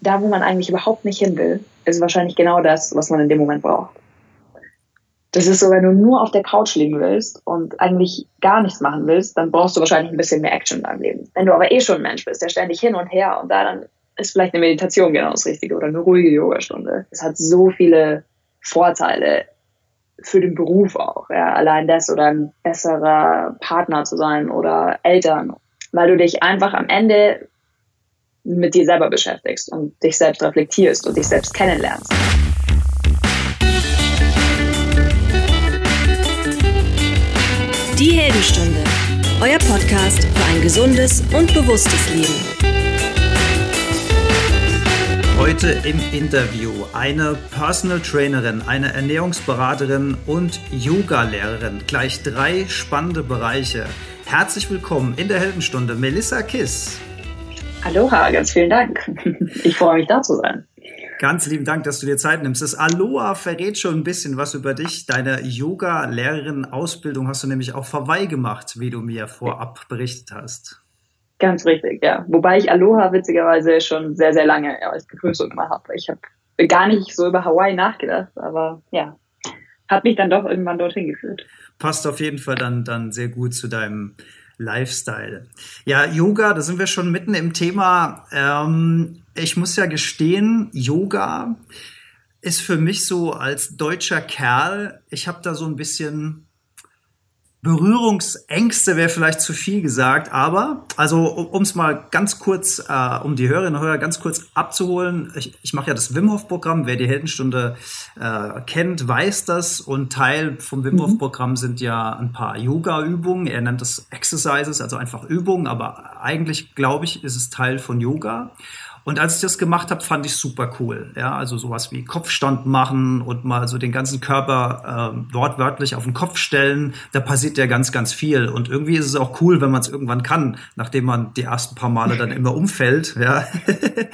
da, wo man eigentlich überhaupt nicht hin will, ist wahrscheinlich genau das, was man in dem Moment braucht. Das ist so, wenn du nur auf der Couch liegen willst und eigentlich gar nichts machen willst, dann brauchst du wahrscheinlich ein bisschen mehr Action in deinem Leben. Wenn du aber eh schon ein Mensch bist, der ständig hin und her und da dann ist vielleicht eine Meditation genau das Richtige oder eine ruhige Yogastunde. Es hat so viele Vorteile für den Beruf auch. Ja. Allein das oder ein besserer Partner zu sein oder Eltern, weil du dich einfach am Ende mit dir selber beschäftigst und dich selbst reflektierst und dich selbst kennenlernst. Die Heldenstunde, euer Podcast für ein gesundes und bewusstes Leben. Heute im Interview eine Personal Trainerin, eine Ernährungsberaterin und Yoga-Lehrerin. Gleich drei spannende Bereiche. Herzlich willkommen in der Heldenstunde, Melissa Kiss. Aloha, ganz vielen Dank. Ich freue mich da zu sein. Ganz lieben Dank, dass du dir Zeit nimmst. Das Aloha verrät schon ein bisschen was über dich. Deine Yoga-Lehrerin-Ausbildung hast du nämlich auch vorbei gemacht, wie du mir vorab berichtet hast. Ganz richtig, ja. Wobei ich Aloha witzigerweise schon sehr, sehr lange als Begrüßung immer habe. Ich habe gar nicht so über Hawaii nachgedacht, aber ja, hat mich dann doch irgendwann dorthin geführt. Passt auf jeden Fall dann, dann sehr gut zu deinem Lifestyle. Ja, Yoga, da sind wir schon mitten im Thema. Ähm, ich muss ja gestehen, Yoga ist für mich so als deutscher Kerl, ich habe da so ein bisschen Berührungsängste wäre vielleicht zu viel gesagt, aber also um es mal ganz kurz, äh, um die Hörerinnen und Hörer ganz kurz abzuholen, ich, ich mache ja das Wim Hof Programm. Wer die Heldenstunde äh, kennt, weiß das und Teil vom Wim Hof mhm. Programm sind ja ein paar Yoga Übungen. Er nennt das Exercises, also einfach Übungen, aber eigentlich glaube ich, ist es Teil von Yoga. Und als ich das gemacht habe, fand ich super cool. Ja, also sowas wie Kopfstand machen und mal so den ganzen Körper äh, wortwörtlich auf den Kopf stellen. Da passiert ja ganz, ganz viel. Und irgendwie ist es auch cool, wenn man es irgendwann kann, nachdem man die ersten paar Male dann immer umfällt. Ja.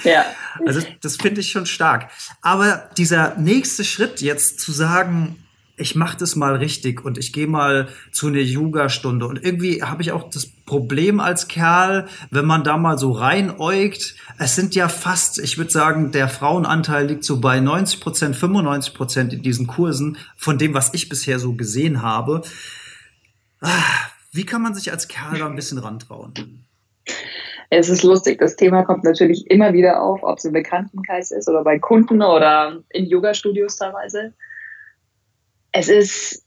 ja. Also das finde ich schon stark. Aber dieser nächste Schritt jetzt zu sagen, ich mache das mal richtig und ich gehe mal zu einer Yoga-Stunde. Und irgendwie habe ich auch das Problem als Kerl, wenn man da mal so reinäugt, es sind ja fast, ich würde sagen, der Frauenanteil liegt so bei 90 Prozent, 95 Prozent in diesen Kursen, von dem, was ich bisher so gesehen habe. Ah, wie kann man sich als Kerl da ein bisschen rantrauen? Es ist lustig, das Thema kommt natürlich immer wieder auf, ob es im Bekanntenkreis ist oder bei Kunden oder in Yoga-Studios teilweise es ist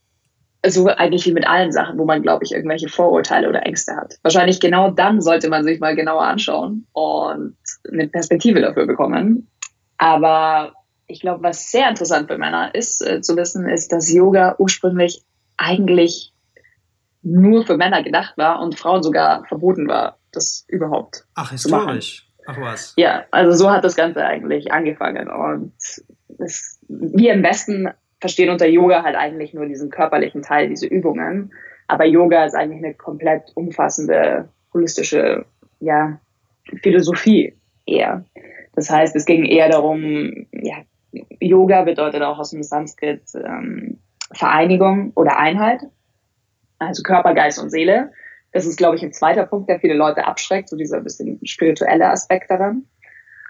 so eigentlich wie mit allen Sachen, wo man, glaube ich, irgendwelche Vorurteile oder Ängste hat. Wahrscheinlich genau dann sollte man sich mal genauer anschauen und eine Perspektive dafür bekommen. Aber ich glaube, was sehr interessant für Männer ist äh, zu wissen, ist, dass Yoga ursprünglich eigentlich nur für Männer gedacht war und Frauen sogar verboten war, das überhaupt Ach, historisch. Ach was. Ja, also so hat das Ganze eigentlich angefangen. Und es, wir im Westen verstehen unter Yoga halt eigentlich nur diesen körperlichen Teil, diese Übungen. Aber Yoga ist eigentlich eine komplett umfassende, holistische, ja, Philosophie eher. Das heißt, es ging eher darum, ja, Yoga bedeutet auch aus dem Sanskrit ähm, Vereinigung oder Einheit, also Körper, Geist und Seele. Das ist, glaube ich, ein zweiter Punkt, der viele Leute abschreckt, so dieser bisschen spirituelle Aspekt daran.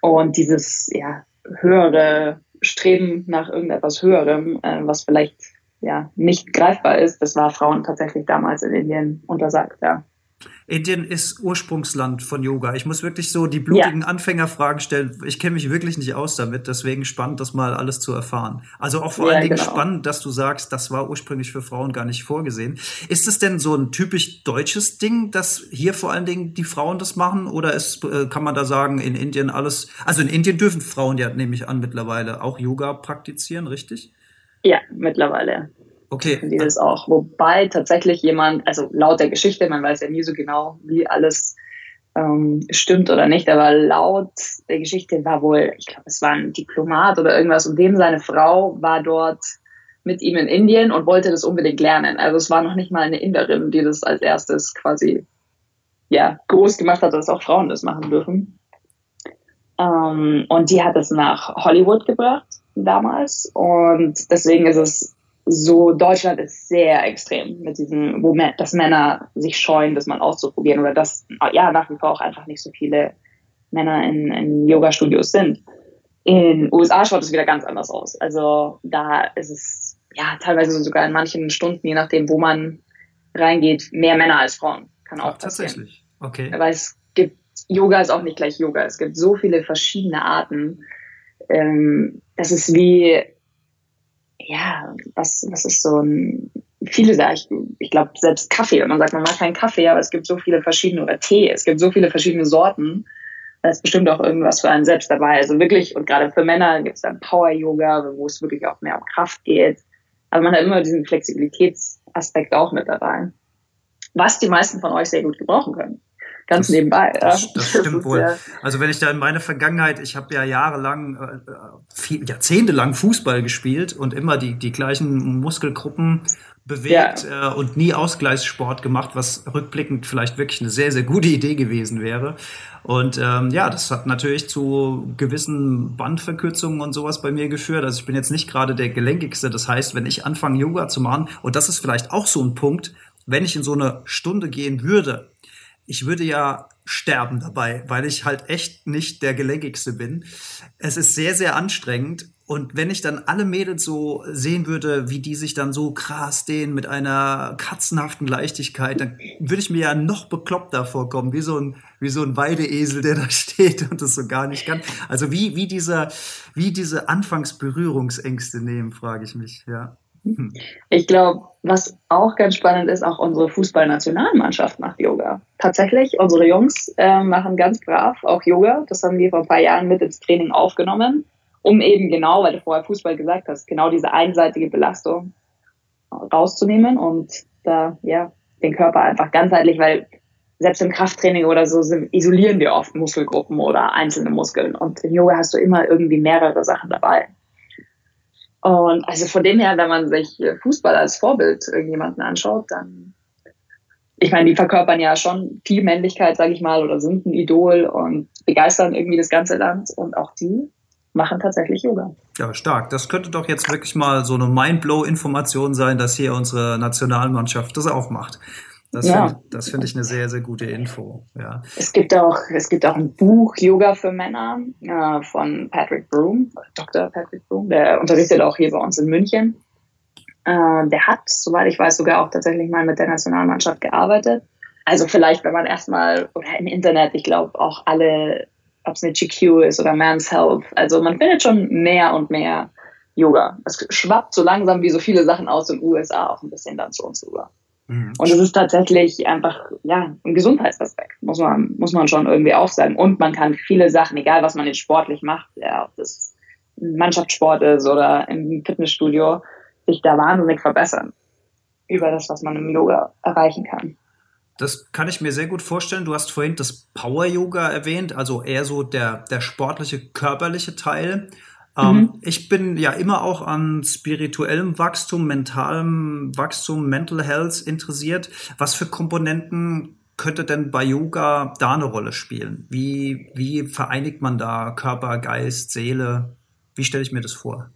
Und dieses, ja, höhere Streben nach irgendetwas Höherem, äh, was vielleicht ja nicht greifbar ist, das war Frauen tatsächlich damals in Indien untersagt, ja. Indien ist Ursprungsland von Yoga. Ich muss wirklich so die blutigen ja. Anfängerfragen stellen. Ich kenne mich wirklich nicht aus damit, deswegen spannend, das mal alles zu erfahren. Also auch vor ja, allen Dingen genau. spannend, dass du sagst, das war ursprünglich für Frauen gar nicht vorgesehen. Ist es denn so ein typisch deutsches Ding, dass hier vor allen Dingen die Frauen das machen? Oder ist, äh, kann man da sagen, in Indien alles, also in Indien dürfen Frauen ja, nehme ich an, mittlerweile auch Yoga praktizieren, richtig? Ja, mittlerweile. Okay. Die das auch. Wobei tatsächlich jemand, also laut der Geschichte, man weiß ja nie so genau, wie alles ähm, stimmt oder nicht, aber laut der Geschichte war wohl, ich glaube, es war ein Diplomat oder irgendwas und dem seine Frau war dort mit ihm in Indien und wollte das unbedingt lernen. Also es war noch nicht mal eine Inderin, die das als erstes quasi ja groß gemacht hat, dass auch Frauen das machen dürfen. Ähm, und die hat es nach Hollywood gebracht damals und deswegen ist es so Deutschland ist sehr extrem mit diesem, wo dass Männer sich scheuen, das mal auszuprobieren oder dass ja nach wie vor auch einfach nicht so viele Männer in, in Yoga-Studios sind. In USA schaut es wieder ganz anders aus. Also da ist es ja teilweise sogar in manchen Stunden, je nachdem, wo man reingeht, mehr Männer als Frauen. Kann auch Ach, tatsächlich. Okay. Aber es gibt Yoga ist auch nicht gleich Yoga. Es gibt so viele verschiedene Arten. Ähm, das ist wie ja, was, was ist so ein, viele sagen, ich, ich glaube selbst Kaffee, und man sagt, man mag keinen Kaffee, aber es gibt so viele verschiedene, oder Tee, es gibt so viele verschiedene Sorten, da ist bestimmt auch irgendwas für einen selbst dabei. Also wirklich, und gerade für Männer gibt es dann Power-Yoga, wo es wirklich auch mehr um Kraft geht. Aber man hat immer diesen Flexibilitätsaspekt auch mit dabei. Was die meisten von euch sehr gut gebrauchen können ganz das, nebenbei. Das, ja. das stimmt wohl. Ja. Also wenn ich da in meine Vergangenheit, ich habe ja jahrelang, äh, viel, jahrzehntelang Fußball gespielt und immer die, die gleichen Muskelgruppen bewegt ja. äh, und nie Ausgleichssport gemacht, was rückblickend vielleicht wirklich eine sehr, sehr gute Idee gewesen wäre. Und ähm, ja, das hat natürlich zu gewissen Bandverkürzungen und sowas bei mir geführt. Also ich bin jetzt nicht gerade der gelenkigste. Das heißt, wenn ich anfange, Yoga zu machen, und das ist vielleicht auch so ein Punkt, wenn ich in so eine Stunde gehen würde, ich würde ja sterben dabei, weil ich halt echt nicht der gelenkigste bin. Es ist sehr, sehr anstrengend. Und wenn ich dann alle Mädels so sehen würde, wie die sich dann so krass dehnen mit einer katzenhaften Leichtigkeit, dann würde ich mir ja noch bekloppter vorkommen, wie so ein, wie so ein Weideesel, der da steht und das so gar nicht kann. Also wie, wie dieser, wie diese Anfangsberührungsängste nehmen, frage ich mich, ja. Ich glaube, was auch ganz spannend ist, auch unsere Fußballnationalmannschaft macht Yoga. Tatsächlich, unsere Jungs äh, machen ganz brav auch Yoga. Das haben wir vor ein paar Jahren mit ins Training aufgenommen, um eben genau, weil du vorher Fußball gesagt hast, genau diese einseitige Belastung rauszunehmen und da, ja, den Körper einfach ganzheitlich, weil selbst im Krafttraining oder so isolieren wir oft Muskelgruppen oder einzelne Muskeln. Und im Yoga hast du immer irgendwie mehrere Sachen dabei. Und also von dem her, wenn man sich Fußball als Vorbild irgendjemanden anschaut, dann, ich meine, die verkörpern ja schon viel Männlichkeit, sage ich mal, oder sind ein Idol und begeistern irgendwie das ganze Land und auch die machen tatsächlich Yoga. Ja, stark. Das könnte doch jetzt wirklich mal so eine Mindblow-Information sein, dass hier unsere Nationalmannschaft das auch macht. Das ja. finde find ich eine sehr, sehr gute Info. Ja. Es gibt auch, es gibt auch ein Buch Yoga für Männer äh, von Patrick Broom, Dr. Patrick Broom, der unterrichtet auch hier bei uns in München. Äh, der hat, soweit ich weiß, sogar auch tatsächlich mal mit der Nationalmannschaft gearbeitet. Also vielleicht, wenn man erstmal, oder im Internet, ich glaube auch alle, ob es eine GQ ist oder Man's Health, also man findet schon mehr und mehr Yoga. Es schwappt so langsam wie so viele Sachen aus den USA auch ein bisschen dann zu uns rüber. Mhm. Und es ist tatsächlich einfach, ja, ein Gesundheitsaspekt, muss man, muss man schon irgendwie auch sagen. Und man kann viele Sachen, egal was man jetzt sportlich macht, ja, ob das Mannschaftssport ist oder im Fitnessstudio, sich da wahnsinnig verbessern über das, was man im Yoga erreichen kann. Das kann ich mir sehr gut vorstellen. Du hast vorhin das Power Yoga erwähnt, also eher so der, der sportliche, körperliche Teil. Ähm, mhm. ich bin ja immer auch an spirituellem Wachstum, mentalem Wachstum, Mental Health interessiert. Was für Komponenten könnte denn bei Yoga da eine Rolle spielen? Wie, wie vereinigt man da Körper, Geist, Seele? Wie stelle ich mir das vor?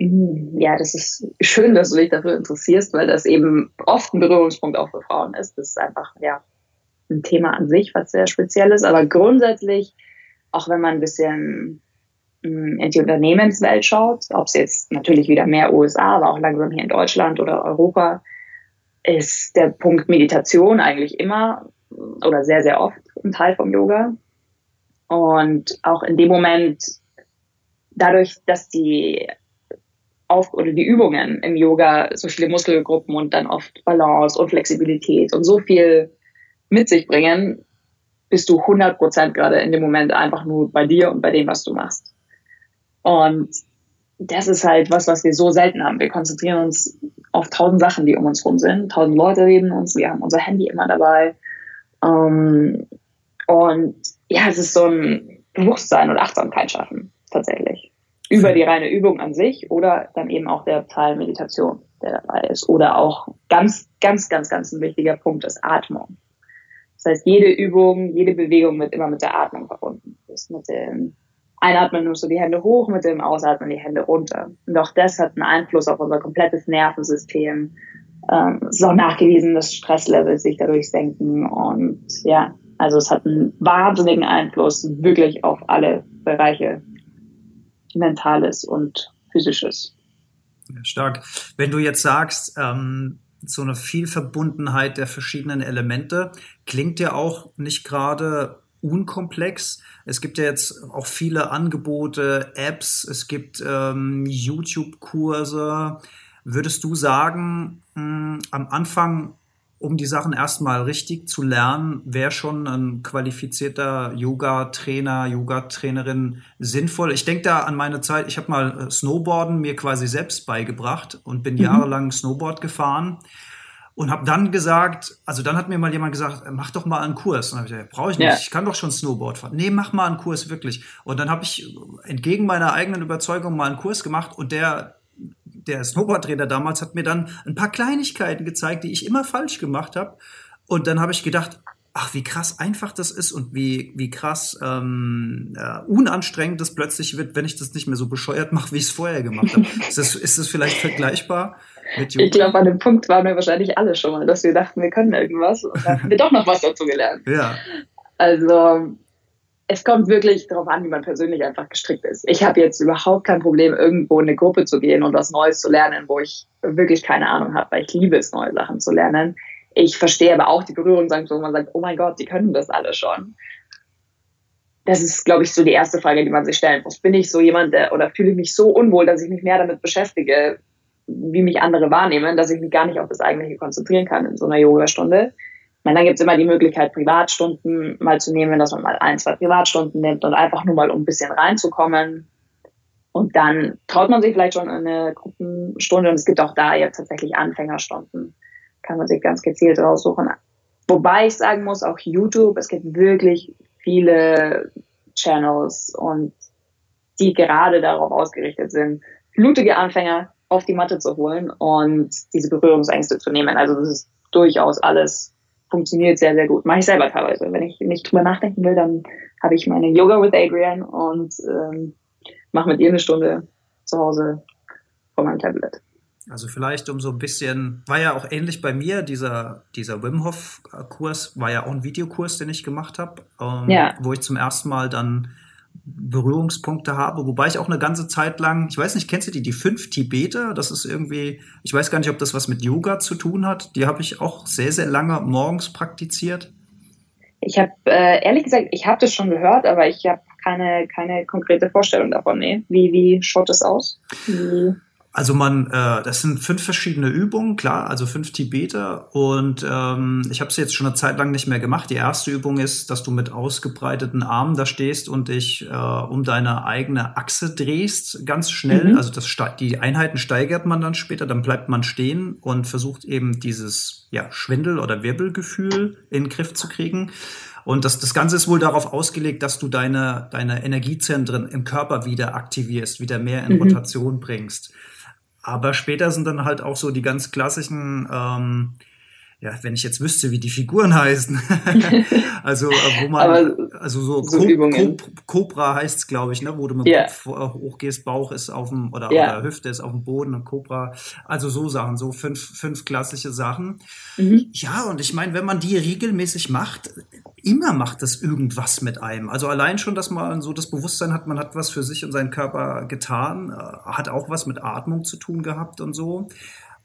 Mhm. Ja, das ist schön, dass du dich dafür interessierst, weil das eben oft ein Berührungspunkt auch für Frauen ist. Das ist einfach, ja, ein Thema an sich, was sehr speziell ist. Aber grundsätzlich, auch wenn man ein bisschen in die Unternehmenswelt schaut, ob es jetzt natürlich wieder mehr USA, aber auch langsam hier in Deutschland oder Europa, ist der Punkt Meditation eigentlich immer oder sehr, sehr oft ein Teil vom Yoga. Und auch in dem Moment, dadurch, dass die auf oder die Übungen im Yoga so viele Muskelgruppen und dann oft Balance und Flexibilität und so viel mit sich bringen, bist du 100 Prozent gerade in dem Moment einfach nur bei dir und bei dem, was du machst. Und das ist halt was, was wir so selten haben. Wir konzentrieren uns auf tausend Sachen, die um uns rum sind. Tausend Leute reden uns, wir haben unser Handy immer dabei. Ähm, und ja, es ist so ein Bewusstsein und Achtsamkeit schaffen, tatsächlich. Über die reine Übung an sich oder dann eben auch der Teil Meditation, der dabei ist. Oder auch ganz, ganz, ganz, ganz ein wichtiger Punkt ist Atmung. Das heißt, jede Übung, jede Bewegung wird immer mit der Atmung verbunden. Das ist mit dem Einatmen nimmst du die Hände hoch, mit dem Ausatmen die Hände runter. Und auch das hat einen Einfluss auf unser komplettes Nervensystem. Ähm, es ist auch nachgewiesen, dass Stresslevel sich dadurch senken. Und ja, also es hat einen wahnsinnigen Einfluss wirklich auf alle Bereiche mentales und physisches. Ja, stark. Wenn du jetzt sagst, ähm, so eine Vielverbundenheit der verschiedenen Elemente klingt ja auch nicht gerade unkomplex. Es gibt ja jetzt auch viele Angebote, Apps, es gibt ähm, YouTube-Kurse. Würdest du sagen, mh, hm, am Anfang um die Sachen erstmal richtig zu lernen, wäre schon ein qualifizierter Yoga-Trainer, Yoga-Trainerin sinnvoll. Ich denke da an meine Zeit, ich habe mal äh, Snowboarden mir quasi selbst beigebracht und bin mhm. jahrelang Snowboard gefahren und habe dann gesagt, also dann hat mir mal jemand gesagt, mach doch mal einen Kurs. Und habe ich gesagt, brauche ich nicht, ja. ich kann doch schon Snowboard fahren. Nee, mach mal einen Kurs wirklich. Und dann habe ich entgegen meiner eigenen Überzeugung mal einen Kurs gemacht und der der Snowboardtrainer damals hat mir dann ein paar Kleinigkeiten gezeigt, die ich immer falsch gemacht habe. Und dann habe ich gedacht, ach, wie krass einfach das ist und wie, wie krass ähm, äh, unanstrengend das plötzlich wird, wenn ich das nicht mehr so bescheuert mache, wie ich es vorher gemacht habe. ist, das, ist das vielleicht vergleichbar mit Yoga? Ich glaube, an dem Punkt waren wir wahrscheinlich alle schon mal, dass wir dachten, wir können irgendwas und dann haben wir doch noch was dazu gelernt. Ja. Also es kommt wirklich darauf an, wie man persönlich einfach gestrickt ist. Ich habe jetzt überhaupt kein Problem, irgendwo in eine Gruppe zu gehen und was Neues zu lernen, wo ich wirklich keine Ahnung habe, weil ich liebe es, neue Sachen zu lernen. Ich verstehe aber auch die Berührungsangst, wo man sagt, oh mein Gott, die können das alle schon. Das ist, glaube ich, so die erste Frage, die man sich stellen muss. Bin ich so jemand, der, oder fühle ich mich so unwohl, dass ich mich mehr damit beschäftige, wie mich andere wahrnehmen, dass ich mich gar nicht auf das Eigentliche konzentrieren kann in so einer Yoga-Stunde? meine, dann gibt es immer die Möglichkeit, Privatstunden mal zu nehmen, dass man mal ein, zwei Privatstunden nimmt und einfach nur mal um ein bisschen reinzukommen. Und dann traut man sich vielleicht schon eine Gruppenstunde und es gibt auch da jetzt tatsächlich Anfängerstunden. Kann man sich ganz gezielt raussuchen. Wobei ich sagen muss, auch YouTube, es gibt wirklich viele Channels und die gerade darauf ausgerichtet sind, blutige Anfänger auf die Matte zu holen und diese Berührungsängste zu nehmen. Also das ist durchaus alles funktioniert sehr, sehr gut. Mache ich selber teilweise. Wenn ich nicht drüber nachdenken will, dann habe ich meine Yoga with Adrian und ähm, mache mit ihr eine Stunde zu Hause vor meinem Tablet. Also vielleicht um so ein bisschen, war ja auch ähnlich bei mir, dieser, dieser Wim Hof Kurs war ja auch ein Videokurs, den ich gemacht habe, ähm, ja. wo ich zum ersten Mal dann Berührungspunkte habe, wobei ich auch eine ganze Zeit lang, ich weiß nicht, kennst du die, die fünf Tibeter? Das ist irgendwie, ich weiß gar nicht, ob das was mit Yoga zu tun hat. Die habe ich auch sehr, sehr lange morgens praktiziert. Ich habe, äh, ehrlich gesagt, ich habe das schon gehört, aber ich habe keine, keine konkrete Vorstellung davon. Nee. Wie, wie schaut das aus? Wie also man, äh, das sind fünf verschiedene Übungen, klar, also fünf Tibeter. Und ähm, ich habe es jetzt schon eine Zeit lang nicht mehr gemacht. Die erste Übung ist, dass du mit ausgebreiteten Armen da stehst und dich äh, um deine eigene Achse drehst, ganz schnell. Mhm. Also das, die Einheiten steigert man dann später, dann bleibt man stehen und versucht eben dieses ja, Schwindel- oder Wirbelgefühl in den Griff zu kriegen. Und das, das Ganze ist wohl darauf ausgelegt, dass du deine, deine Energiezentren im Körper wieder aktivierst, wieder mehr in mhm. Rotation bringst. Aber später sind dann halt auch so die ganz klassischen, ähm, ja, wenn ich jetzt wüsste, wie die Figuren heißen. also, äh, wo man, also so, so Co Cobra heißt es, glaube ich, ne, wo du mit dem yeah. Kopf äh, hochgehst, Bauch ist auf dem, oder, yeah. oder Hüfte ist auf dem Boden und Cobra. Also so Sachen, so fünf, fünf klassische Sachen. Mhm. Ja, und ich meine, wenn man die regelmäßig macht, immer macht das irgendwas mit einem. Also allein schon, dass man so das Bewusstsein hat, man hat was für sich und seinen Körper getan, äh, hat auch was mit Atmung zu tun gehabt und so.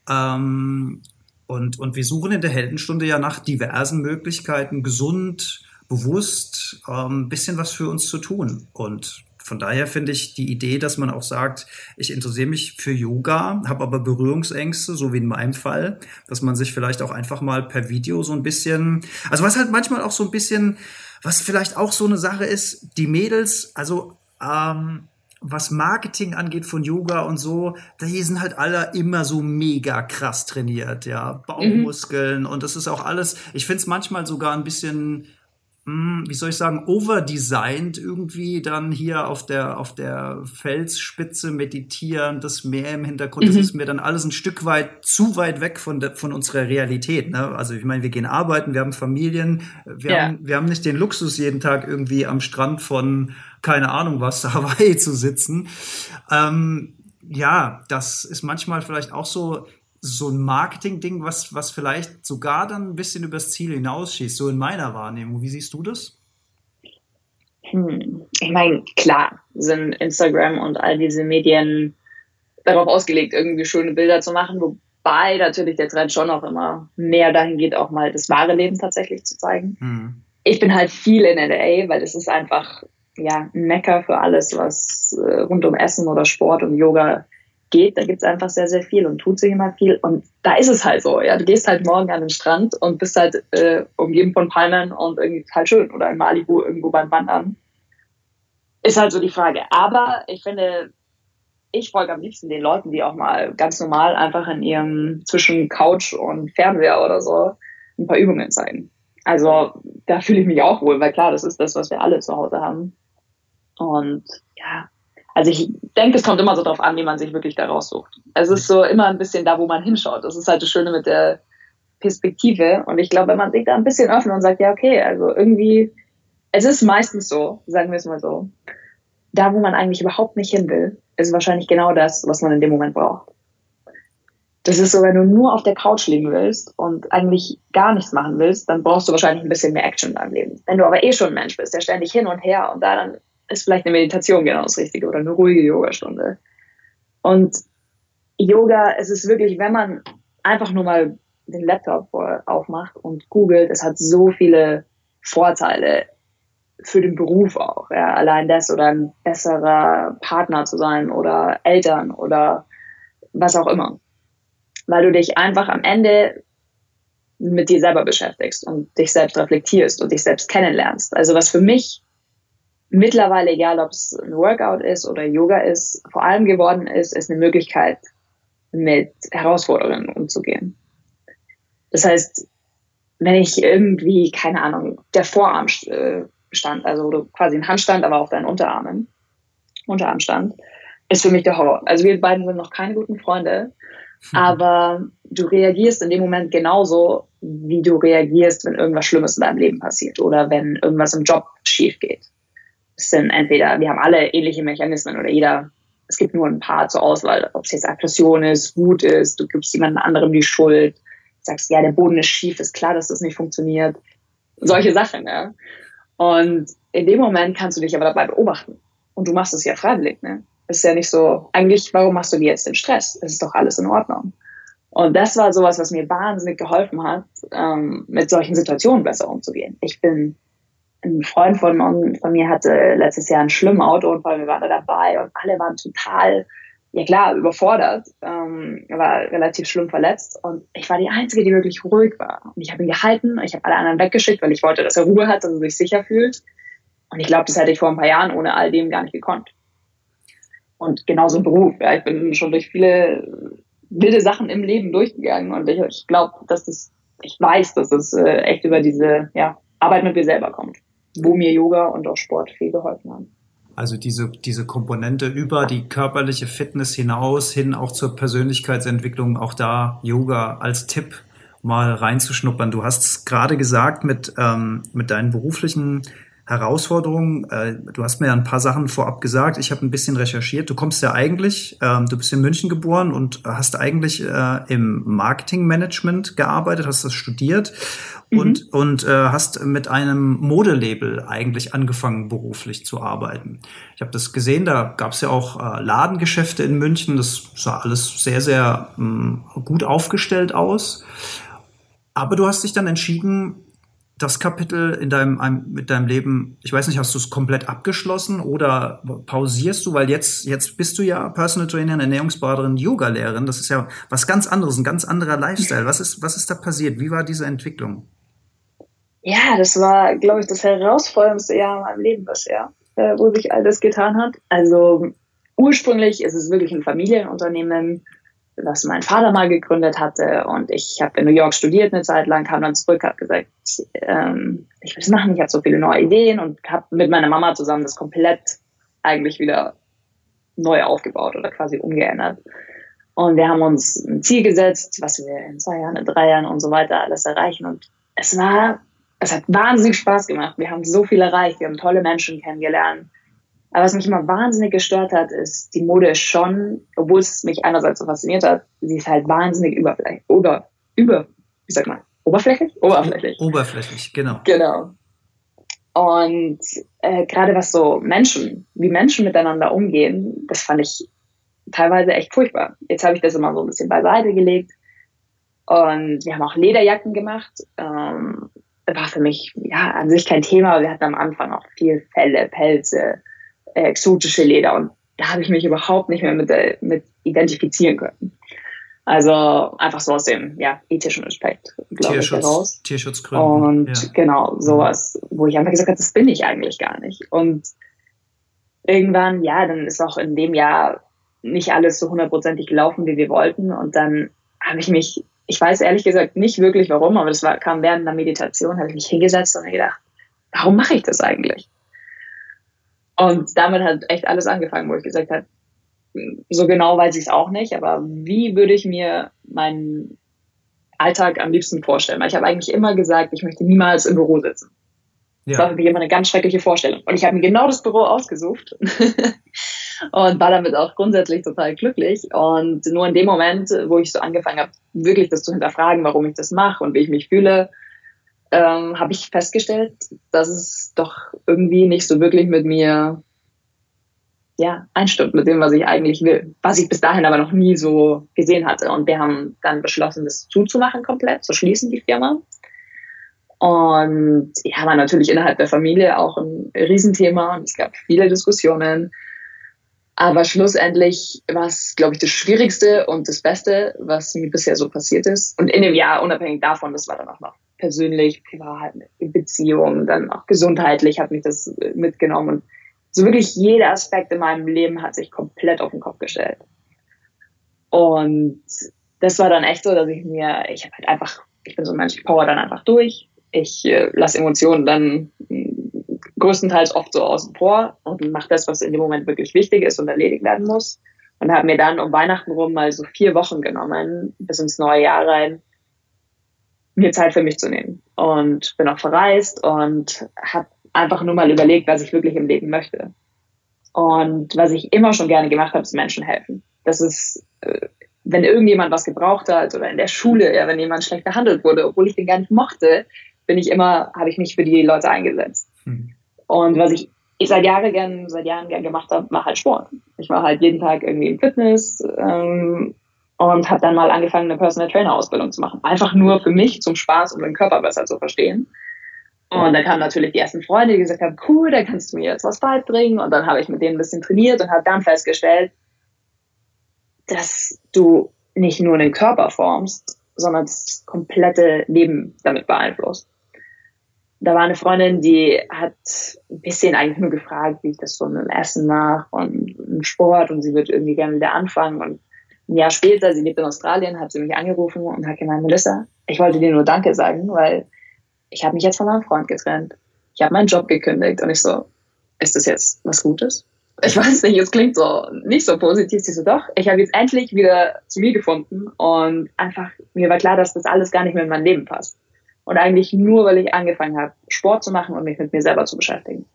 Ähm, und, und wir suchen in der Heldenstunde ja nach diversen Möglichkeiten, gesund, bewusst, ein ähm, bisschen was für uns zu tun. Und von daher finde ich die Idee, dass man auch sagt, ich interessiere mich für Yoga, habe aber Berührungsängste, so wie in meinem Fall, dass man sich vielleicht auch einfach mal per Video so ein bisschen, also was halt manchmal auch so ein bisschen, was vielleicht auch so eine Sache ist, die Mädels, also ähm, was Marketing angeht von Yoga und so, da sind halt alle immer so mega krass trainiert, ja, Bauchmuskeln mhm. und das ist auch alles, ich finde es manchmal sogar ein bisschen wie soll ich sagen, overdesigned irgendwie dann hier auf der, auf der Felsspitze meditieren, das Meer im Hintergrund, mhm. das ist mir dann alles ein Stück weit zu weit weg von, der, von unserer Realität. Ne? Also ich meine, wir gehen arbeiten, wir haben Familien, wir, ja. haben, wir haben nicht den Luxus, jeden Tag irgendwie am Strand von, keine Ahnung was, Hawaii zu sitzen. Ähm, ja, das ist manchmal vielleicht auch so, so ein Marketing-Ding, was, was vielleicht sogar dann ein bisschen übers Ziel hinausschießt, so in meiner Wahrnehmung. Wie siehst du das? Hm. Ich meine, klar sind Instagram und all diese Medien darauf ausgelegt, irgendwie schöne Bilder zu machen, wobei natürlich der Trend schon auch immer mehr dahin geht, auch mal das wahre Leben tatsächlich zu zeigen. Mhm. Ich bin halt viel in LA, weil es ist einfach ja ein Mecker für alles, was äh, rund um Essen oder Sport und Yoga geht. Da gibt es einfach sehr, sehr viel und tut sich immer viel. Und da ist es halt so. Ja, du gehst halt morgen an den Strand und bist halt äh, umgeben von Palmen und irgendwie halt schön oder in Malibu irgendwo beim Wandern. Ist halt so die Frage. Aber ich finde, ich folge am liebsten den Leuten, die auch mal ganz normal einfach in ihrem zwischen Couch und Fernseher oder so ein paar Übungen zeigen. Also da fühle ich mich auch wohl, weil klar, das ist das, was wir alle zu Hause haben. Und ja, also ich denke, es kommt immer so drauf an, wie man sich wirklich da raussucht. Es ist so immer ein bisschen da, wo man hinschaut. Das ist halt das Schöne mit der Perspektive. Und ich glaube, wenn man sich da ein bisschen öffnet und sagt, ja, okay, also irgendwie, es ist meistens so, sagen wir es mal so, da, wo man eigentlich überhaupt nicht hin will, ist wahrscheinlich genau das, was man in dem Moment braucht. Das ist so, wenn du nur auf der Couch liegen willst und eigentlich gar nichts machen willst, dann brauchst du wahrscheinlich ein bisschen mehr Action in deinem Leben. Wenn du aber eh schon ein Mensch bist, der ständig hin und her und da dann ist vielleicht eine Meditation genau das Richtige oder eine ruhige Yogastunde. Und Yoga, es ist wirklich, wenn man einfach nur mal den Laptop aufmacht und googelt, es hat so viele Vorteile für den Beruf auch. Ja. Allein das oder ein besserer Partner zu sein oder Eltern oder was auch immer. Weil du dich einfach am Ende mit dir selber beschäftigst und dich selbst reflektierst und dich selbst kennenlernst. Also was für mich mittlerweile, egal ob es ein Workout ist oder Yoga ist, vor allem geworden ist, ist eine Möglichkeit, mit Herausforderungen umzugehen. Das heißt, wenn ich irgendwie, keine Ahnung, der Vorarm äh, stand, also quasi ein Handstand, aber auf deinen Unterarmen, Unterarmstand, ist für mich der Horror. Also wir beiden sind noch keine guten Freunde, mhm. aber du reagierst in dem Moment genauso, wie du reagierst, wenn irgendwas Schlimmes in deinem Leben passiert oder wenn irgendwas im Job schief geht sind entweder, wir haben alle ähnliche Mechanismen oder jeder, es gibt nur ein paar zur Auswahl, ob es jetzt Aggression ist, Wut ist, du gibst jemand anderem die Schuld, sagst, ja, der Boden ist schief, ist klar, dass das nicht funktioniert. Solche Sachen, ja. Und in dem Moment kannst du dich aber dabei beobachten. Und du machst es ja freiwillig, ne? Ist ja nicht so, eigentlich, warum machst du dir jetzt den Stress? Es ist doch alles in Ordnung. Und das war sowas, was mir wahnsinnig geholfen hat, ähm, mit solchen Situationen besser umzugehen. Ich bin ein Freund von, von mir hatte letztes Jahr einen schlimmen Autounfall, wir waren da dabei und alle waren total, ja klar, überfordert, ähm, war relativ schlimm verletzt und ich war die Einzige, die wirklich ruhig war. Und ich habe ihn gehalten, ich habe alle anderen weggeschickt, weil ich wollte, dass er Ruhe hat, dass er sich sicher fühlt. Und ich glaube, das hätte ich vor ein paar Jahren ohne all dem gar nicht gekonnt. Und genauso im Beruf. Ja, ich bin schon durch viele wilde Sachen im Leben durchgegangen und ich, ich glaube, dass das, ich weiß, dass es äh, echt über diese ja, Arbeit mit mir selber kommt wo mir Yoga und auch Sport viel geholfen haben. Also diese, diese Komponente über die körperliche Fitness hinaus, hin auch zur Persönlichkeitsentwicklung, auch da Yoga als Tipp mal reinzuschnuppern. Du hast es gerade gesagt mit, ähm, mit deinen beruflichen Herausforderungen. Äh, du hast mir ja ein paar Sachen vorab gesagt. Ich habe ein bisschen recherchiert. Du kommst ja eigentlich, ähm, du bist in München geboren und hast eigentlich äh, im Marketingmanagement gearbeitet, hast das studiert mhm. und, und äh, hast mit einem Modelabel eigentlich angefangen, beruflich zu arbeiten. Ich habe das gesehen, da gab es ja auch äh, Ladengeschäfte in München. Das sah alles sehr, sehr mh, mm, gut aufgestellt aus. Aber du hast dich dann entschieden, das Kapitel in deinem, mit deinem Leben, ich weiß nicht, hast du es komplett abgeschlossen oder pausierst du? Weil jetzt, jetzt bist du ja Personal Trainer, Ernährungsberaterin, Yoga-Lehrerin. Das ist ja was ganz anderes, ein ganz anderer Lifestyle. Was ist, was ist da passiert? Wie war diese Entwicklung? Ja, das war, glaube ich, das herausforderndste Jahr in meinem Leben bisher, äh, wo sich all das getan hat. Also ursprünglich ist es wirklich ein Familienunternehmen was mein Vater mal gegründet hatte. Und ich habe in New York studiert eine Zeit lang, kam dann zurück, habe gesagt, ähm, ich will es machen, ich habe so viele neue Ideen und habe mit meiner Mama zusammen das komplett eigentlich wieder neu aufgebaut oder quasi umgeändert. Und wir haben uns ein Ziel gesetzt, was wir in zwei Jahren, in drei Jahren und so weiter alles erreichen. Und es war, es hat wahnsinnig Spaß gemacht. Wir haben so viel erreicht, wir haben tolle Menschen kennengelernt. Aber was mich immer wahnsinnig gestört hat, ist, die Mode ist schon, obwohl es mich einerseits so fasziniert hat, sie ist halt wahnsinnig überflächlich, über, über, wie sagt man, oberflächlich? Oberflächlich. Oberflächlich, genau. Genau. Und äh, gerade was so Menschen, wie Menschen miteinander umgehen, das fand ich teilweise echt furchtbar. Jetzt habe ich das immer so ein bisschen beiseite gelegt. Und wir haben auch Lederjacken gemacht. Ähm, war für mich ja an sich kein Thema, aber wir hatten am Anfang auch viel Felle, Pelze, äh, exotische Leder und da habe ich mich überhaupt nicht mehr mit, äh, mit identifizieren können. Also einfach so aus dem ja, ethischen Aspekt, glaube ich, heraus. Tierschutzgründen. Und ja. genau, sowas, wo ich einfach gesagt habe, das bin ich eigentlich gar nicht. Und irgendwann, ja, dann ist auch in dem Jahr nicht alles so hundertprozentig gelaufen, wie wir wollten. Und dann habe ich mich, ich weiß ehrlich gesagt nicht wirklich warum, aber das war, kam während einer Meditation, habe ich mich hingesetzt und gedacht, warum mache ich das eigentlich? Und damit hat echt alles angefangen, wo ich gesagt habe, so genau weiß ich es auch nicht, aber wie würde ich mir meinen Alltag am liebsten vorstellen? Weil ich habe eigentlich immer gesagt, ich möchte niemals im Büro sitzen. Ja. Das war für mich immer eine ganz schreckliche Vorstellung. Und ich habe mir genau das Büro ausgesucht und war damit auch grundsätzlich total glücklich. Und nur in dem Moment, wo ich so angefangen habe, wirklich das zu hinterfragen, warum ich das mache und wie ich mich fühle, ähm, habe ich festgestellt, dass es doch irgendwie nicht so wirklich mit mir ja, einstimmt mit dem, was ich eigentlich will. Was ich bis dahin aber noch nie so gesehen hatte. Und wir haben dann beschlossen, das zuzumachen komplett, zu schließen, die Firma. Und ja, war natürlich innerhalb der Familie auch ein Riesenthema und es gab viele Diskussionen. Aber schlussendlich war es, glaube ich, das Schwierigste und das Beste, was mir bisher so passiert ist. Und in dem Jahr, unabhängig davon, das war dann auch noch persönlich, privat, in Beziehungen, dann auch gesundheitlich hat mich das mitgenommen. Und so wirklich jeder Aspekt in meinem Leben hat sich komplett auf den Kopf gestellt. Und das war dann echt so, dass ich mir, ich habe halt einfach, ich bin so ein Mensch, ich power dann einfach durch. Ich äh, lasse Emotionen dann mh, größtenteils oft so außen vor und mache das, was in dem Moment wirklich wichtig ist und erledigt werden muss. Und habe mir dann um Weihnachten rum mal so vier Wochen genommen, bis ins neue Jahr rein, mir Zeit für mich zu nehmen. Und bin auch verreist und habe einfach nur mal überlegt, was ich wirklich im Leben möchte. Und was ich immer schon gerne gemacht habe, ist Menschen helfen. Das ist, äh, wenn irgendjemand was gebraucht hat oder in der Schule, ja, wenn jemand schlecht behandelt wurde, obwohl ich den gar nicht mochte, bin ich immer, habe ich mich für die Leute eingesetzt. Mhm. Und was ich, ich seit Jahren gern, seit Jahren gern gemacht habe, mache halt Sport. Ich war halt jeden Tag irgendwie im Fitness ähm, und habe dann mal angefangen, eine Personal Trainer Ausbildung zu machen. Einfach nur für mich zum Spaß, um den Körper besser zu verstehen. Und dann kamen natürlich die ersten Freunde, die gesagt haben, cool, da kannst du mir jetzt was beibringen. Und dann habe ich mit denen ein bisschen trainiert und habe dann festgestellt, dass du nicht nur den Körper formst, sondern das komplette Leben damit beeinflusst. Da war eine Freundin, die hat ein bisschen eigentlich nur gefragt, wie ich das so mit dem Essen mache und im Sport und sie wird irgendwie gerne wieder anfangen. Und ein Jahr später, sie lebt in Australien, hat sie mich angerufen und hat gemeint, Melissa, ich wollte dir nur Danke sagen, weil ich habe mich jetzt von meinem Freund getrennt. Ich habe meinen Job gekündigt und ich so, ist das jetzt was Gutes? Ich weiß nicht, es klingt so nicht so positiv. Sie so, doch, ich habe jetzt endlich wieder zu mir gefunden und einfach, mir war klar, dass das alles gar nicht mehr in mein Leben passt. Und eigentlich nur, weil ich angefangen habe, Sport zu machen und mich mit mir selber zu beschäftigen.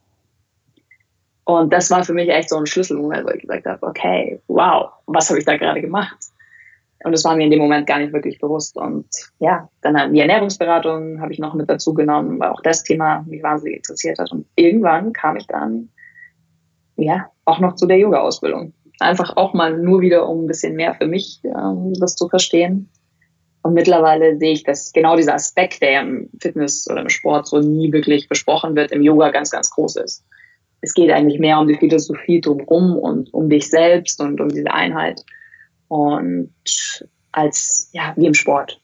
Und das war für mich echt so ein Schlüsselmoment, wo ich gesagt habe, okay, wow, was habe ich da gerade gemacht? Und das war mir in dem Moment gar nicht wirklich bewusst. Und ja, dann die Ernährungsberatung habe ich noch mit dazu genommen, weil auch das Thema mich wahnsinnig interessiert hat. Und irgendwann kam ich dann, ja, auch noch zu der Yoga-Ausbildung. Einfach auch mal nur wieder, um ein bisschen mehr für mich ähm, das zu verstehen. Und mittlerweile sehe ich, dass genau dieser Aspekt, der im Fitness oder im Sport so nie wirklich besprochen wird, im Yoga ganz, ganz groß ist. Es geht eigentlich mehr um die Philosophie drumherum und um dich selbst und um diese Einheit und als ja wie im Sport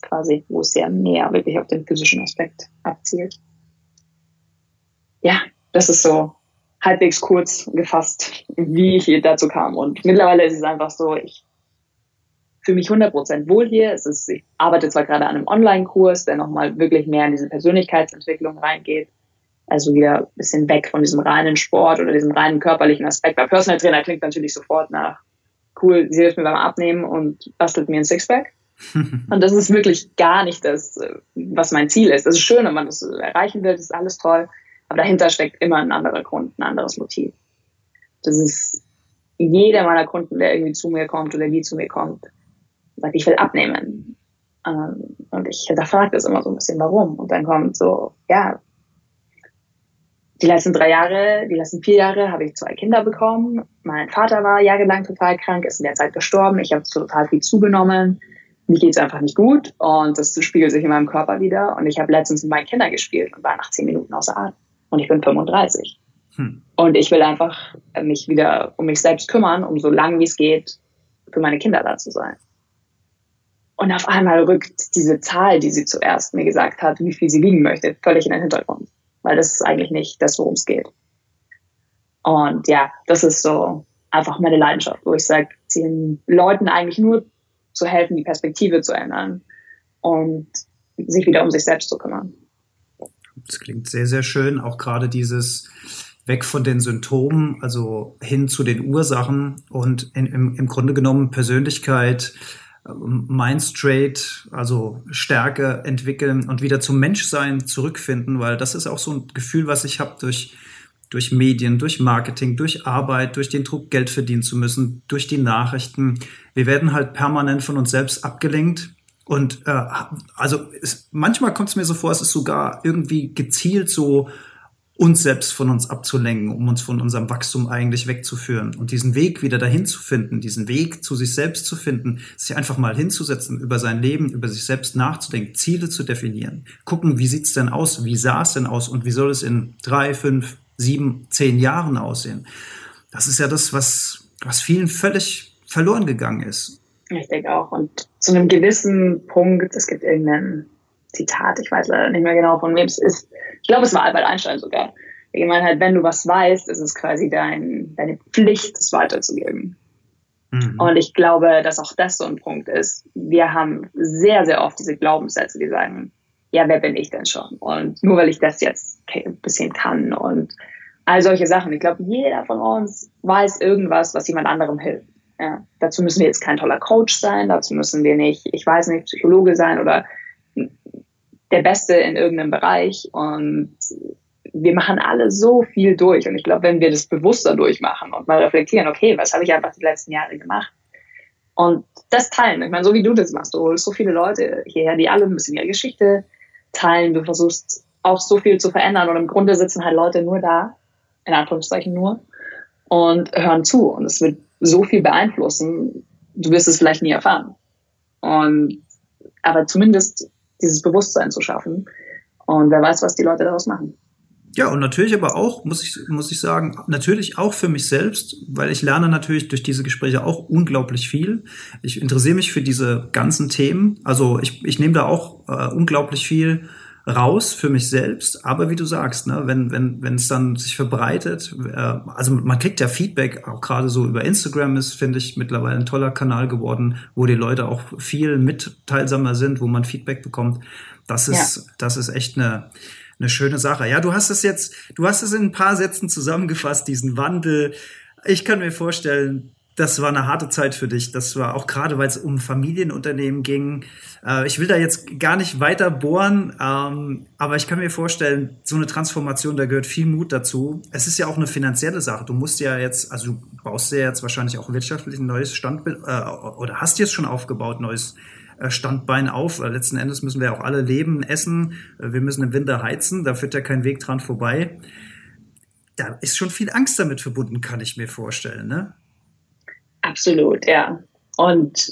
quasi, wo es sehr mehr wirklich auf den physischen Aspekt abzielt. Ja, das ist so halbwegs kurz gefasst, wie ich hier dazu kam. Und mittlerweile ist es einfach so, ich fühle mich 100% wohl hier. Es ist, ich arbeite zwar gerade an einem Online-Kurs, der nochmal wirklich mehr in diese Persönlichkeitsentwicklung reingeht. Also wieder ein bisschen weg von diesem reinen Sport oder diesem reinen körperlichen Aspekt. Weil Personal Trainer klingt natürlich sofort nach cool, sie hilft mir beim Abnehmen und bastelt mir ein Sixpack. und das ist wirklich gar nicht das, was mein Ziel ist. Das ist schön, wenn man das erreichen will, das ist alles toll. Aber dahinter steckt immer ein anderer Grund, ein anderes Motiv. Das ist jeder meiner Kunden, der irgendwie zu mir kommt oder die zu mir kommt, sagt, ich will abnehmen. Ähm, und ich hinterfrage das immer so ein bisschen, warum. Und dann kommt so, ja, die letzten drei Jahre, die letzten vier Jahre habe ich zwei Kinder bekommen. Mein Vater war jahrelang total krank, ist in der Zeit gestorben. Ich habe total viel zugenommen. Mir geht's einfach nicht gut und das spiegelt sich in meinem Körper wieder. Und ich habe letztens mit meinen Kindern gespielt und war nach zehn Minuten außer Atem. Und ich bin 35. Hm. Und ich will einfach mich wieder um mich selbst kümmern, um so lange wie es geht für meine Kinder da zu sein. Und auf einmal rückt diese Zahl, die sie zuerst mir gesagt hat, wie viel sie wiegen möchte, völlig in den Hintergrund weil das ist eigentlich nicht das, worum es geht. Und ja, das ist so einfach meine Leidenschaft, wo ich sage, den Leuten eigentlich nur zu helfen, die Perspektive zu ändern und sich wieder um sich selbst zu kümmern. Das klingt sehr, sehr schön. Auch gerade dieses weg von den Symptomen, also hin zu den Ursachen und in, im, im Grunde genommen Persönlichkeit Mind straight, also Stärke entwickeln und wieder zum Menschsein zurückfinden, weil das ist auch so ein Gefühl, was ich habe durch, durch Medien, durch Marketing, durch Arbeit, durch den Druck, Geld verdienen zu müssen, durch die Nachrichten. Wir werden halt permanent von uns selbst abgelenkt. Und äh, also es, manchmal kommt es mir so vor, es ist sogar irgendwie gezielt so uns selbst von uns abzulenken, um uns von unserem Wachstum eigentlich wegzuführen. Und diesen Weg wieder dahin zu finden, diesen Weg zu sich selbst zu finden, sich einfach mal hinzusetzen, über sein Leben, über sich selbst nachzudenken, Ziele zu definieren, gucken, wie sieht's denn aus, wie sah es denn aus und wie soll es in drei, fünf, sieben, zehn Jahren aussehen. Das ist ja das, was, was vielen völlig verloren gegangen ist. Ich denke auch. Und zu einem gewissen Punkt, es gibt irgendeinen Zitat, ich weiß leider nicht mehr genau von wem es ist. Ich glaube, es war Albert Einstein sogar. Der gemeint hat, wenn du was weißt, ist es quasi dein, deine Pflicht, es weiterzugeben. Mhm. Und ich glaube, dass auch das so ein Punkt ist. Wir haben sehr, sehr oft diese Glaubenssätze, die sagen, ja, wer bin ich denn schon? Und nur weil ich das jetzt ein bisschen kann und all solche Sachen. Ich glaube, jeder von uns weiß irgendwas, was jemand anderem hilft. Ja, dazu müssen wir jetzt kein toller Coach sein, dazu müssen wir nicht, ich weiß nicht, Psychologe sein oder der Beste in irgendeinem Bereich und wir machen alle so viel durch. Und ich glaube, wenn wir das bewusster durchmachen und mal reflektieren, okay, was habe ich einfach die letzten Jahre gemacht? Und das teilen. Ich meine, so wie du das machst, du holst so viele Leute hierher, die alle ein bisschen ihre Geschichte teilen. Du versuchst auch so viel zu verändern. Und im Grunde sitzen halt Leute nur da, in Anführungszeichen nur, und hören zu. Und es wird so viel beeinflussen, du wirst es vielleicht nie erfahren. Und, aber zumindest dieses Bewusstsein zu schaffen. Und wer weiß, was die Leute daraus machen. Ja, und natürlich aber auch, muss ich, muss ich sagen, natürlich auch für mich selbst, weil ich lerne natürlich durch diese Gespräche auch unglaublich viel. Ich interessiere mich für diese ganzen Themen. Also ich, ich nehme da auch äh, unglaublich viel raus für mich selbst. Aber wie du sagst, ne, wenn wenn wenn es dann sich verbreitet, äh, also man kriegt ja Feedback, auch gerade so über Instagram ist, finde ich mittlerweile ein toller Kanal geworden, wo die Leute auch viel mitteilsamer sind, wo man Feedback bekommt. Das ist ja. das ist echt eine eine schöne Sache. Ja, du hast es jetzt, du hast es in ein paar Sätzen zusammengefasst, diesen Wandel. Ich kann mir vorstellen, das war eine harte Zeit für dich. Das war auch gerade, weil es um Familienunternehmen ging. Äh, ich will da jetzt gar nicht weiter bohren, ähm, aber ich kann mir vorstellen, so eine Transformation, da gehört viel Mut dazu. Es ist ja auch eine finanzielle Sache. Du musst ja jetzt, also du baust ja jetzt wahrscheinlich auch wirtschaftlich ein neues Standbild äh, oder hast jetzt schon aufgebaut, neues äh, Standbein auf. Letzten Endes müssen wir auch alle leben, essen. Wir müssen im Winter heizen. Da führt ja kein Weg dran vorbei. Da ist schon viel Angst damit verbunden, kann ich mir vorstellen, ne? Absolut, ja. Und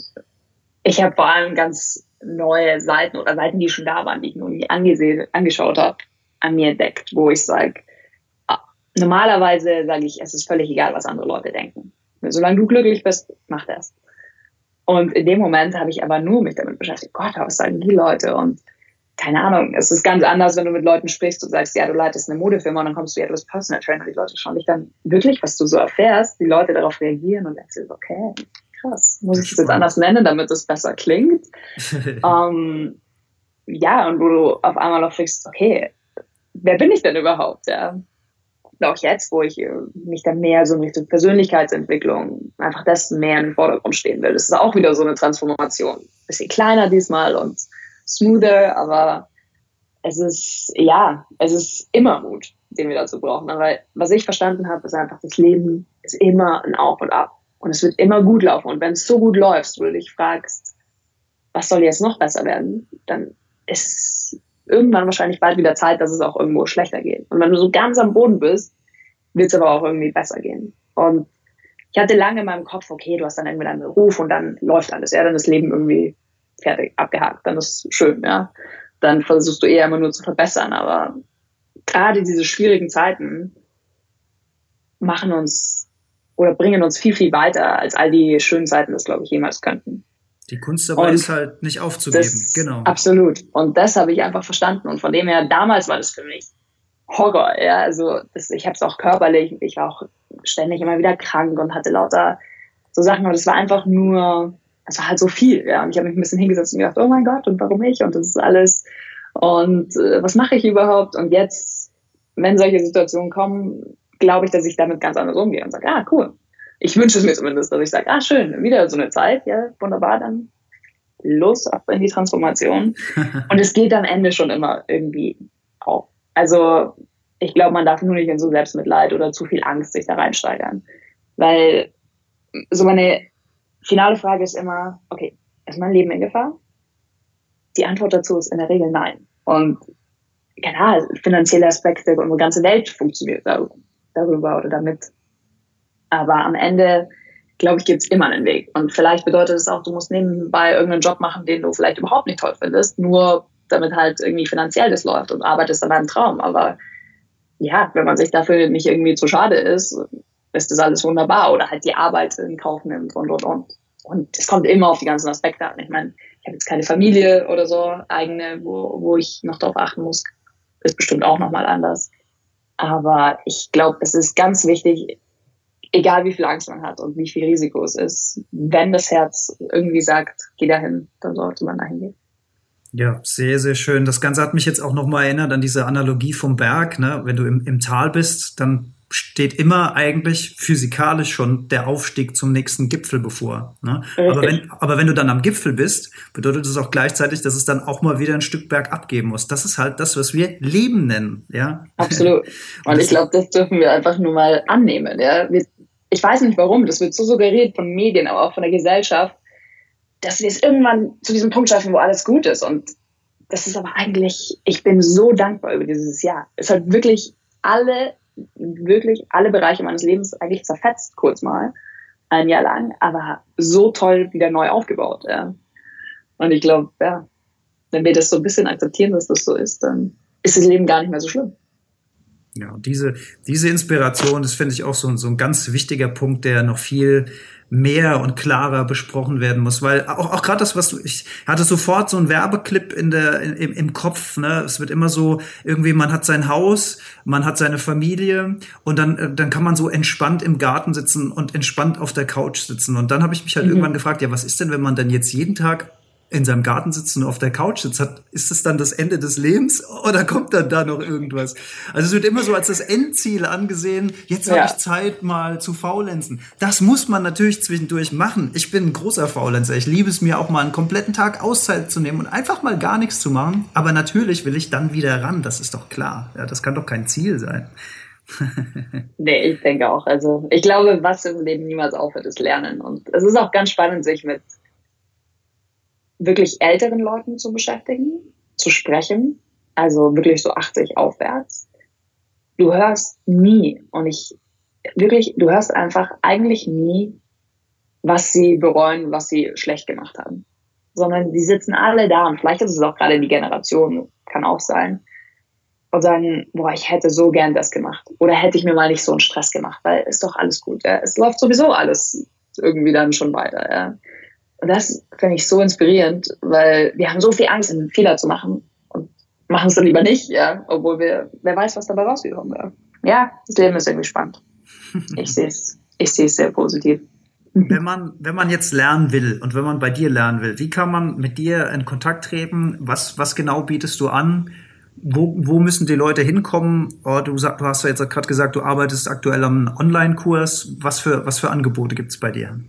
ich habe vor allem ganz neue Seiten oder Seiten, die schon da waren, die ich noch nie angesehen, angeschaut habe, an mir entdeckt, wo ich sage, ah, normalerweise sage ich, es ist völlig egal, was andere Leute denken. Solange du glücklich bist, mach das. Und in dem Moment habe ich aber nur mich damit beschäftigt, Gott, was sagen die Leute? Und keine Ahnung, es ist ganz anders, wenn du mit Leuten sprichst und sagst, ja, du leitest eine Modefirma und dann kommst du ja, du bist Personal Trainer, die Leute schauen dich dann wirklich, was du so erfährst, die Leute darauf reagieren und denkst, okay, krass, muss ich das jetzt anders nennen, damit es besser klingt? um, ähm, ja, und wo du auf einmal auch fragst, okay, wer bin ich denn überhaupt? Ja. Und auch jetzt, wo ich äh, mich dann mehr so in Richtung Persönlichkeitsentwicklung, einfach das mehr im Vordergrund stehen will. Das ist auch wieder so eine Transformation. Bisschen kleiner diesmal und smoother, aber es ist, ja, es ist immer Mut, den wir dazu brauchen. Aber was ich verstanden habe, ist einfach, das Leben ist immer ein Auf und Ab. Und es wird immer gut laufen. Und wenn es so gut läuft, wo du dich fragst, was soll jetzt noch besser werden, dann ist irgendwann wahrscheinlich bald wieder Zeit, dass es auch irgendwo schlechter geht. Und wenn du so ganz am Boden bist, wird es aber auch irgendwie besser gehen. Und ich hatte lange in meinem Kopf, okay, du hast dann irgendwie deinen Beruf und dann läuft alles, ja, dann ist Leben irgendwie fertig, abgehakt, dann ist schön, ja. Dann versuchst du eher immer nur zu verbessern, aber gerade diese schwierigen Zeiten machen uns oder bringen uns viel, viel weiter, als all die schönen Zeiten das, glaube ich, jemals könnten. Die Kunst dabei und ist halt nicht aufzugeben, genau. Absolut. Und das habe ich einfach verstanden. Und von dem her, damals war das für mich Horror, ja. Also das, ich habe es auch körperlich, ich war auch ständig immer wieder krank und hatte lauter so Sachen. Und es war einfach nur, es war halt so viel, ja. Und ich habe mich ein bisschen hingesetzt und gedacht, oh mein Gott, und warum ich? Und das ist alles. Und äh, was mache ich überhaupt? Und jetzt, wenn solche Situationen kommen, glaube ich, dass ich damit ganz anders umgehe und sage, ah, cool. Ich wünsche es mir zumindest, dass ich sage, ah, schön, wieder so eine Zeit, ja, wunderbar, dann los ab in die Transformation. und es geht am Ende schon immer irgendwie auf. Also ich glaube, man darf nur nicht in so Selbstmitleid oder zu viel Angst sich da reinsteigern. Weil so meine finale Frage ist immer, okay, ist mein Leben in Gefahr? Die Antwort dazu ist in der Regel nein. Und klar, finanzielle Aspekte, unsere ganze Welt funktioniert darüber oder damit. Aber am Ende, glaube ich, gibt es immer einen Weg. Und vielleicht bedeutet es auch, du musst nebenbei irgendeinen Job machen, den du vielleicht überhaupt nicht toll findest, nur damit halt irgendwie finanziell das läuft und arbeitest an deinem Traum. Aber ja, wenn man sich dafür nicht irgendwie zu schade ist, ist das alles wunderbar. Oder halt die Arbeit in Kauf nimmt und, und, und. Und es kommt immer auf die ganzen Aspekte an. Ich meine, ich habe jetzt keine Familie oder so, eigene, wo, wo ich noch darauf achten muss. Ist bestimmt auch nochmal anders. Aber ich glaube, es ist ganz wichtig, egal wie viel Angst man hat und wie viel Risiko es ist, wenn das Herz irgendwie sagt, geh dahin, dann sollte man dahin gehen. Ja, sehr, sehr schön. Das Ganze hat mich jetzt auch nochmal erinnert an diese Analogie vom Berg. Ne? Wenn du im, im Tal bist, dann steht immer eigentlich physikalisch schon der Aufstieg zum nächsten Gipfel bevor. Ne? Aber, wenn, aber wenn du dann am Gipfel bist, bedeutet das auch gleichzeitig, dass es dann auch mal wieder ein Stück Berg abgeben muss. Das ist halt das, was wir Leben nennen. Ja? Absolut. Und ich glaube, das dürfen wir einfach nur mal annehmen. Ja? Ich weiß nicht warum, das wird so suggeriert von Medien, aber auch von der Gesellschaft dass wir es irgendwann zu diesem Punkt schaffen, wo alles gut ist. Und das ist aber eigentlich, ich bin so dankbar über dieses Jahr. Es hat wirklich alle, wirklich alle Bereiche meines Lebens eigentlich zerfetzt, kurz mal, ein Jahr lang, aber so toll wieder neu aufgebaut. Ja. Und ich glaube, ja, wenn wir das so ein bisschen akzeptieren, dass das so ist, dann ist das Leben gar nicht mehr so schlimm. Ja, diese, diese Inspiration, das finde ich auch so, so ein ganz wichtiger Punkt, der noch viel mehr und klarer besprochen werden muss, weil auch, auch gerade das, was du, ich hatte sofort so einen Werbeclip in der, im, im Kopf, ne, es wird immer so, irgendwie, man hat sein Haus, man hat seine Familie und dann, äh, dann kann man so entspannt im Garten sitzen und entspannt auf der Couch sitzen und dann habe ich mich halt mhm. irgendwann gefragt, ja, was ist denn, wenn man dann jetzt jeden Tag in seinem Garten sitzt und auf der Couch sitzt, hat, ist das dann das Ende des Lebens oder kommt dann da noch irgendwas? Also es wird immer so als das Endziel angesehen, jetzt ja. habe ich Zeit mal zu faulenzen. Das muss man natürlich zwischendurch machen. Ich bin ein großer Faulenzer. Ich liebe es mir auch mal einen kompletten Tag Auszeit zu nehmen und einfach mal gar nichts zu machen. Aber natürlich will ich dann wieder ran, das ist doch klar. Ja, das kann doch kein Ziel sein. nee, ich denke auch. Also ich glaube, was im Leben niemals aufhört, ist Lernen. Und es ist auch ganz spannend, sich mit wirklich älteren Leuten zu beschäftigen, zu sprechen, also wirklich so 80 aufwärts. Du hörst nie, und ich wirklich, du hörst einfach eigentlich nie, was sie bereuen, was sie schlecht gemacht haben. Sondern die sitzen alle da und vielleicht ist es auch gerade die Generation, kann auch sein, und sagen, boah, ich hätte so gern das gemacht. Oder hätte ich mir mal nicht so einen Stress gemacht, weil ist doch alles gut. Ja. Es läuft sowieso alles irgendwie dann schon weiter. Ja. Und das finde ich so inspirierend, weil wir haben so viel Angst, einen Fehler zu machen und machen es dann lieber nicht, ja, obwohl wir, wer weiß, was dabei rausgekommen wäre. Ja, das Leben ist irgendwie spannend. Ich sehe es, ich sehe es sehr positiv. Wenn man, wenn man jetzt lernen will und wenn man bei dir lernen will, wie kann man mit dir in Kontakt treten? Was, was genau bietest du an? Wo, wo müssen die Leute hinkommen? Oh, du, sag, du hast ja jetzt gerade gesagt, du arbeitest aktuell am Online-Kurs. Was für, was für Angebote gibt es bei dir?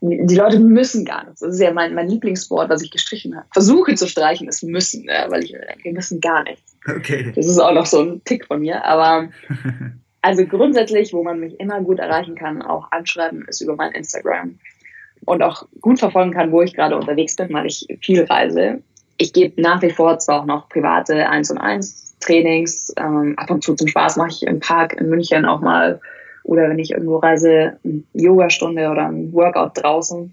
Die Leute müssen gar nichts. Das ist ja mein, mein Lieblingswort, was ich gestrichen habe. Versuche zu streichen ist müssen, ja, weil ich wir müssen gar nichts. Okay. Das ist auch noch so ein Tick von mir. Aber also grundsätzlich, wo man mich immer gut erreichen kann, auch anschreiben, ist über mein Instagram. Und auch gut verfolgen kann, wo ich gerade unterwegs bin, weil ich viel reise, ich gebe nach wie vor zwar auch noch private 1 und 1 Trainings. Ähm, ab und zu zum Spaß mache ich im Park in München auch mal oder wenn ich irgendwo reise, eine Yogastunde oder ein Workout draußen.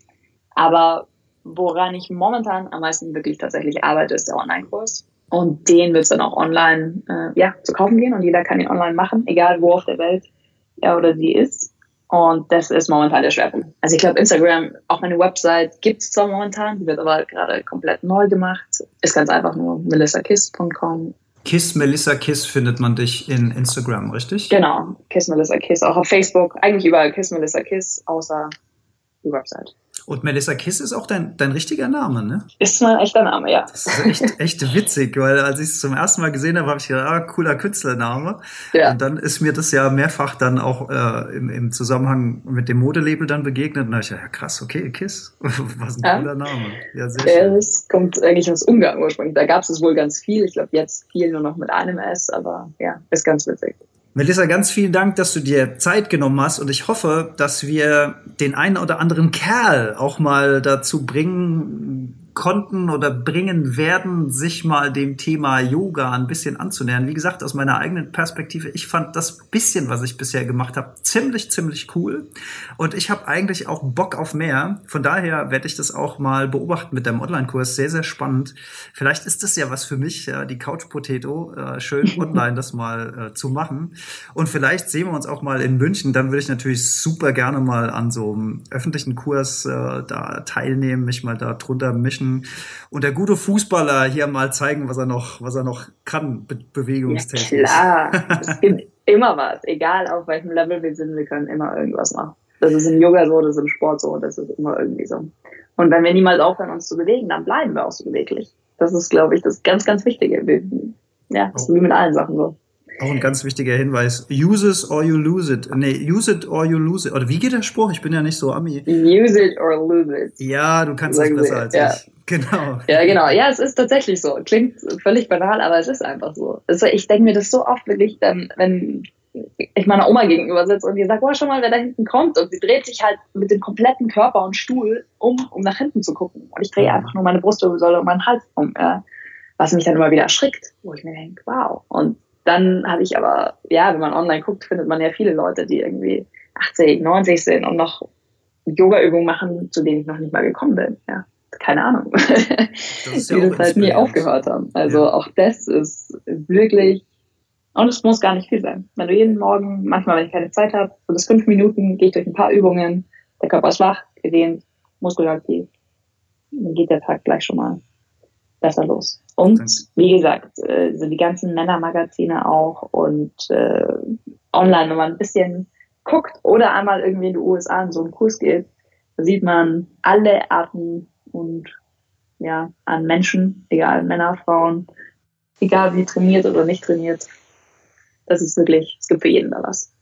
Aber woran ich momentan am meisten wirklich tatsächlich arbeite, ist der Online-Kurs. Und den wird es dann auch online äh, ja, zu kaufen gehen und jeder kann ihn online machen, egal wo auf der Welt er oder sie ist. Und das ist momentan der Schwerpunkt. Also ich glaube, Instagram, auch meine Website gibt es zwar momentan, die wird aber gerade komplett neu gemacht. Ist ganz einfach nur melissakiss.com. Kiss Melissa Kiss findet man dich in Instagram, richtig? Genau, Kiss Melissa Kiss, auch auf Facebook, eigentlich überall Kiss Melissa Kiss, außer die Website. Und Melissa Kiss ist auch dein, dein richtiger Name, ne? Ist mein echter Name, ja. Das ist echt, echt witzig, weil als ich es zum ersten Mal gesehen habe, habe ich gedacht, ah, cooler Künstlername. Ja. Und dann ist mir das ja mehrfach dann auch äh, im, im Zusammenhang mit dem Modelabel dann begegnet. Und da habe ich gedacht, ja krass, okay, Kiss. Was ein ja. cooler Name. Ja, sehr schön. Ja, das kommt eigentlich aus Ungarn ursprünglich. Da gab es es wohl ganz viel. Ich glaube, jetzt viel nur noch mit einem S, aber ja, ist ganz witzig. Melissa, ganz vielen Dank, dass du dir Zeit genommen hast. Und ich hoffe, dass wir den einen oder anderen Kerl auch mal dazu bringen, konnten oder bringen werden, sich mal dem Thema Yoga ein bisschen anzunähern. Wie gesagt, aus meiner eigenen Perspektive, ich fand das bisschen, was ich bisher gemacht habe, ziemlich, ziemlich cool. Und ich habe eigentlich auch Bock auf mehr. Von daher werde ich das auch mal beobachten mit deinem Online-Kurs. Sehr, sehr spannend. Vielleicht ist das ja was für mich, ja, die Couch Potato, äh, schön online das mal äh, zu machen. Und vielleicht sehen wir uns auch mal in München. Dann würde ich natürlich super gerne mal an so einem öffentlichen Kurs äh, da teilnehmen, mich mal da drunter mischen Menschen und der gute Fußballer hier mal zeigen, was er noch, was er noch kann, be bewegungstechnisch. Ja, klar. es gibt immer was, egal auf welchem Level wir sind, wir können immer irgendwas machen. Das ist im Yoga so, das ist im Sport so, das ist immer irgendwie so. Und wenn wir niemals aufhören, uns zu bewegen, dann bleiben wir auch so beweglich. Das ist, glaube ich, das ganz, ganz Wichtige. Ja, das ist wie mit allen Sachen so. Auch ein ganz wichtiger Hinweis. Use it or you lose it. Nee, use it or you lose it. Oder wie geht der Spruch? Ich bin ja nicht so Ami. Use it or lose it. Ja, du kannst es besser als ja. ich. Genau. Ja, genau. Ja, es ist tatsächlich so. Klingt völlig banal, aber es ist einfach so. Also ich denke mir das so oft wirklich, dann, wenn ich meiner Oma gegenüber sitze und die sagt, oh, schau mal, wer da hinten kommt. Und sie dreht sich halt mit dem kompletten Körper und Stuhl um, um nach hinten zu gucken. Und ich drehe einfach nur meine Brustwirbelsäule und meinen Hals um. Ja. Was mich dann immer wieder erschrickt, wo ich mir denke, wow. Und dann habe ich aber, ja, wenn man online guckt, findet man ja viele Leute, die irgendwie 80, 90 sind und noch Yoga-Übungen machen, zu denen ich noch nicht mal gekommen bin. Ja, keine Ahnung. Das ja die das halt nie aufgehört haben. Also ja. auch das ist wirklich, und es muss gar nicht viel sein. Wenn du jeden Morgen, manchmal, wenn ich keine Zeit habe, so bis fünf Minuten, gehe ich durch ein paar Übungen, der Körper ist wach, gedehnt, muskulaktiv, dann geht der Tag gleich schon mal besser los. Und wie gesagt, äh, so die ganzen Männermagazine auch und äh, online, wenn man ein bisschen guckt oder einmal irgendwie in die USA in so einen Kurs geht, da sieht man alle Arten und ja, an Menschen, egal Männer, Frauen, egal wie trainiert oder nicht trainiert. Das ist wirklich, es gibt für jeden da was.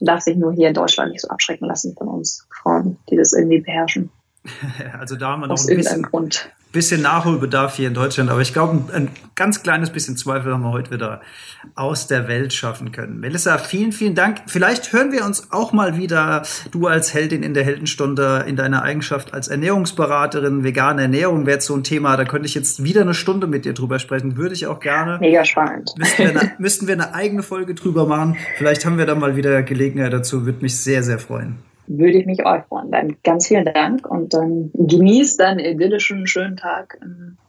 Man darf sich nur hier in Deutschland nicht so abschrecken lassen von uns Frauen, die das irgendwie beherrschen. Also da haben wir noch Aus ein bisschen, Grund bisschen Nachholbedarf hier in Deutschland, aber ich glaube, ein, ganz kleines bisschen Zweifel haben wir heute wieder aus der Welt schaffen können. Melissa, vielen, vielen Dank. Vielleicht hören wir uns auch mal wieder, du als Heldin in der Heldenstunde, in deiner Eigenschaft als Ernährungsberaterin, vegane Ernährung wäre so ein Thema, da könnte ich jetzt wieder eine Stunde mit dir drüber sprechen, würde ich auch gerne. Mega spannend. Müssten wir, eine, müssten wir eine eigene Folge drüber machen. Vielleicht haben wir da mal wieder Gelegenheit dazu, würde mich sehr, sehr freuen würde ich mich auch freuen. Dann ganz vielen Dank und dann genießt deinen idyllischen schönen Tag,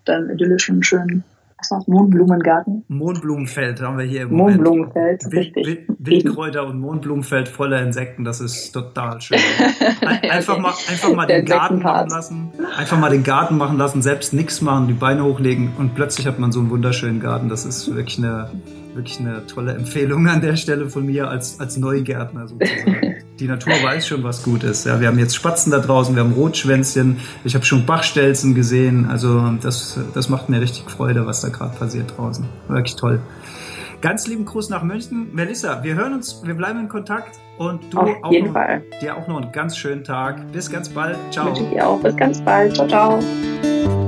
deinen idyllischen schönen was war's, Mohnblumengarten? Mohnblumenfeld haben wir hier im Mohnblumenfeld, Wild, richtig. Wildkräuter und Mohnblumenfeld voller Insekten, das ist total schön. Einfach mal, einfach mal den Garten machen lassen, einfach mal den Garten machen lassen, selbst nichts machen, die Beine hochlegen und plötzlich hat man so einen wunderschönen Garten. Das ist wirklich eine wirklich eine tolle Empfehlung an der Stelle von mir als, als Neugärtner sozusagen. Die Natur weiß schon, was gut ist. Ja, wir haben jetzt Spatzen da draußen, wir haben Rotschwänzchen, ich habe schon Bachstelzen gesehen. Also das, das macht mir richtig Freude, was da gerade passiert draußen. Wirklich toll. Ganz lieben Gruß nach München. Melissa, wir hören uns, wir bleiben in Kontakt und du Auf auch jeden noch, Fall. dir auch noch einen ganz schönen Tag. Bis ganz bald. Ciao. Wünsche ich dir auch. Bis ganz bald. Ciao, ciao.